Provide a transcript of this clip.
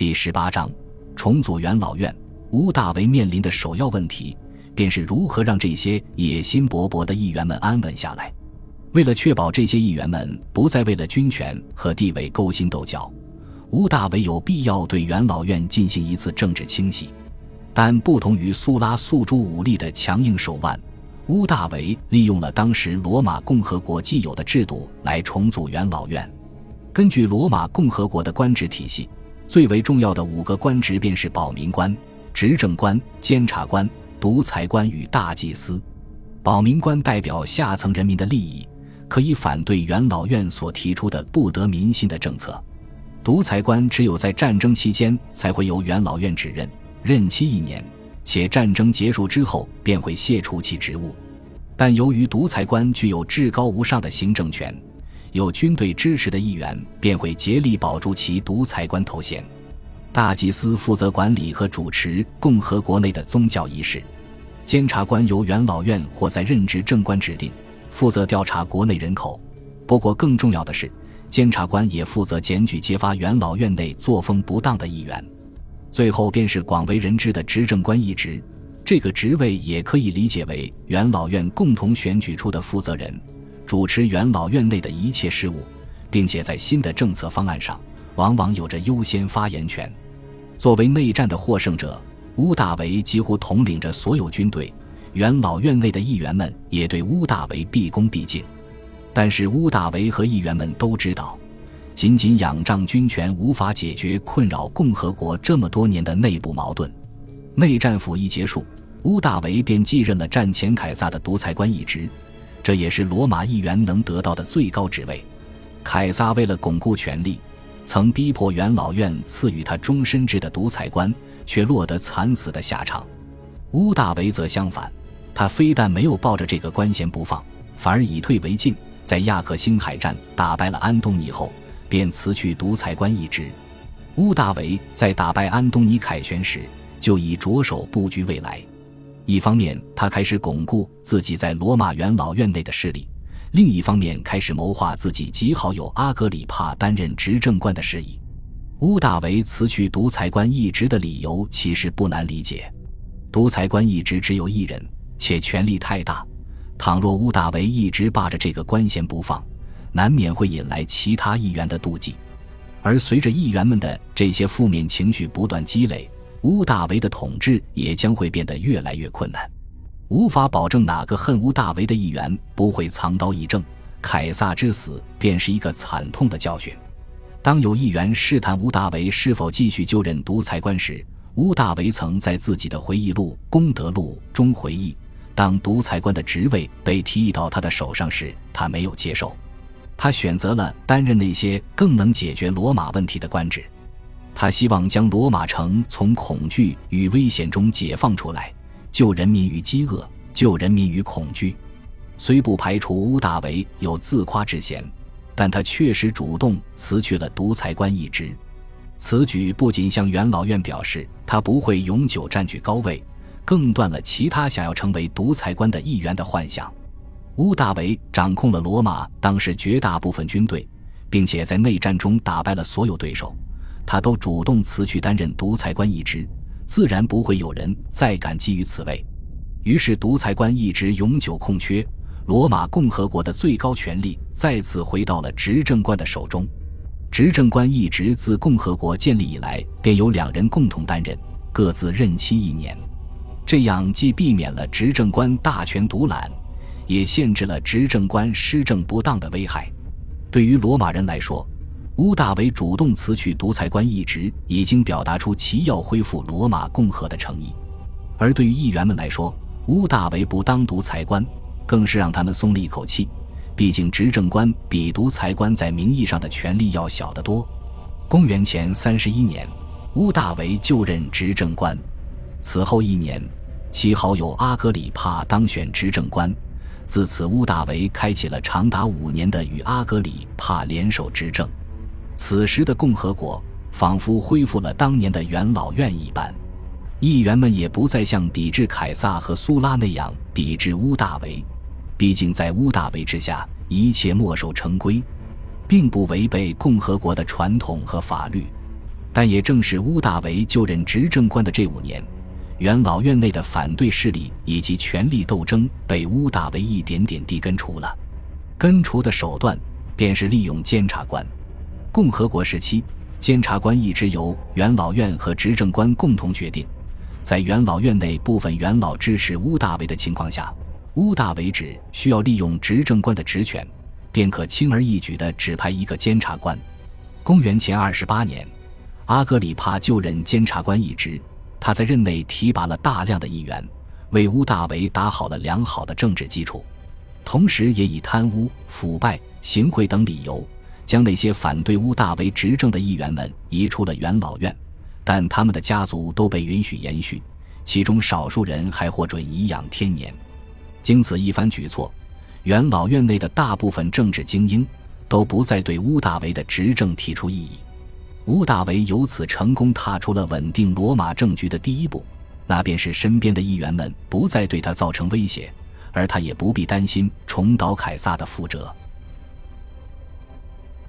第十八章重组元老院。乌大维面临的首要问题，便是如何让这些野心勃勃的议员们安稳下来。为了确保这些议员们不再为了军权和地位勾心斗角，乌大维有必要对元老院进行一次政治清洗。但不同于苏拉诉诸武力的强硬手腕，乌大维利用了当时罗马共和国既有的制度来重组元老院。根据罗马共和国的官职体系，最为重要的五个官职便是保民官。执政官、监察官、独裁官与大祭司，保民官代表下层人民的利益，可以反对元老院所提出的不得民心的政策；独裁官只有在战争期间才会由元老院指认，任期一年，且战争结束之后便会卸除其职务。但由于独裁官具有至高无上的行政权，有军队支持的议员便会竭力保住其独裁官头衔。大祭司负责管理和主持共和国内的宗教仪式，监察官由元老院或在任职政官指定，负责调查国内人口。不过，更重要的是，监察官也负责检举揭发元老院内作风不当的议员。最后便是广为人知的执政官一职，这个职位也可以理解为元老院共同选举出的负责人，主持元老院内的一切事务，并且在新的政策方案上，往往有着优先发言权。作为内战的获胜者，乌大维几乎统领着所有军队。元老院内的议员们也对乌大维毕恭毕敬。但是乌大维和议员们都知道，仅仅仰仗军权无法解决困扰共和国这么多年的内部矛盾。内战甫一结束，乌大维便继任了战前凯撒的独裁官一职，这也是罗马议员能得到的最高职位。凯撒为了巩固权力。曾逼迫元老院赐予他终身制的独裁官，却落得惨死的下场。乌大维则相反，他非但没有抱着这个官衔不放，反而以退为进。在亚克星海战打败了安东尼后，便辞去独裁官一职。乌大维在打败安东尼凯旋时，就已着手布局未来。一方面，他开始巩固自己在罗马元老院内的势力。另一方面，开始谋划自己极好友阿格里帕担任执政官的事宜。乌大维辞去独裁官一职的理由其实不难理解：独裁官一职只有一人，且权力太大。倘若乌大维一直霸着这个官衔不放，难免会引来其他议员的妒忌。而随着议员们的这些负面情绪不断积累，乌大维的统治也将会变得越来越困难。无法保证哪个恨乌大维的议员不会藏刀议政，凯撒之死便是一个惨痛的教训。当有议员试探乌大维是否继续就任独裁官时，乌大维曾在自己的回忆录《功德录》中回忆：当独裁官的职位被提议到他的手上时，他没有接受，他选择了担任那些更能解决罗马问题的官职。他希望将罗马城从恐惧与危险中解放出来。救人民于饥饿，救人民于恐惧。虽不排除乌大维有自夸之嫌，但他确实主动辞去了独裁官一职。此举不仅向元老院表示他不会永久占据高位，更断了其他想要成为独裁官的议员的幻想。乌大维掌控了罗马当时绝大部分军队，并且在内战中打败了所有对手，他都主动辞去担任独裁官一职。自然不会有人再敢觊觎此位，于是独裁官一直永久空缺，罗马共和国的最高权力再次回到了执政官的手中。执政官一职自共和国建立以来便由两人共同担任，各自任期一年，这样既避免了执政官大权独揽，也限制了执政官施政不当的危害。对于罗马人来说，乌大维主动辞去独裁官一职，已经表达出其要恢复罗马共和的诚意；而对于议员们来说，乌大维不当独裁官，更是让他们松了一口气。毕竟执政官比独裁官在名义上的权力要小得多。公元前三十一年，乌大维就任执政官，此后一年，其好友阿格里帕当选执政官。自此，乌大维开启了长达五年的与阿格里帕联手执政。此时的共和国仿佛恢复了当年的元老院一般，议员们也不再像抵制凯撒和苏拉那样抵制乌大维。毕竟在乌大维之下，一切墨守成规，并不违背共和国的传统和法律。但也正是乌大维就任执政官的这五年，元老院内的反对势力以及权力斗争被乌大维一点点地根除了。根除的手段便是利用监察官。共和国时期，监察官一直由元老院和执政官共同决定。在元老院内部分元老支持乌大维的情况下，乌大维只需要利用执政官的职权，便可轻而易举地指派一个监察官。公元前二十八年，阿格里帕就任监察官一职，他在任内提拔了大量的议员，为乌大维打好了良好的政治基础，同时也以贪污、腐败、行贿等理由，将那些反对乌大维执政的议员们移出了元老院。但他们的家族都被允许延续，其中少数人还获准颐养天年。经此一番举措，元老院内的大部分政治精英都不再对乌大维的执政提出异议。乌大维由此成功踏出了稳定罗马政局的第一步，那便是身边的议员们不再对他造成威胁，而他也不必担心重蹈凯撒的覆辙。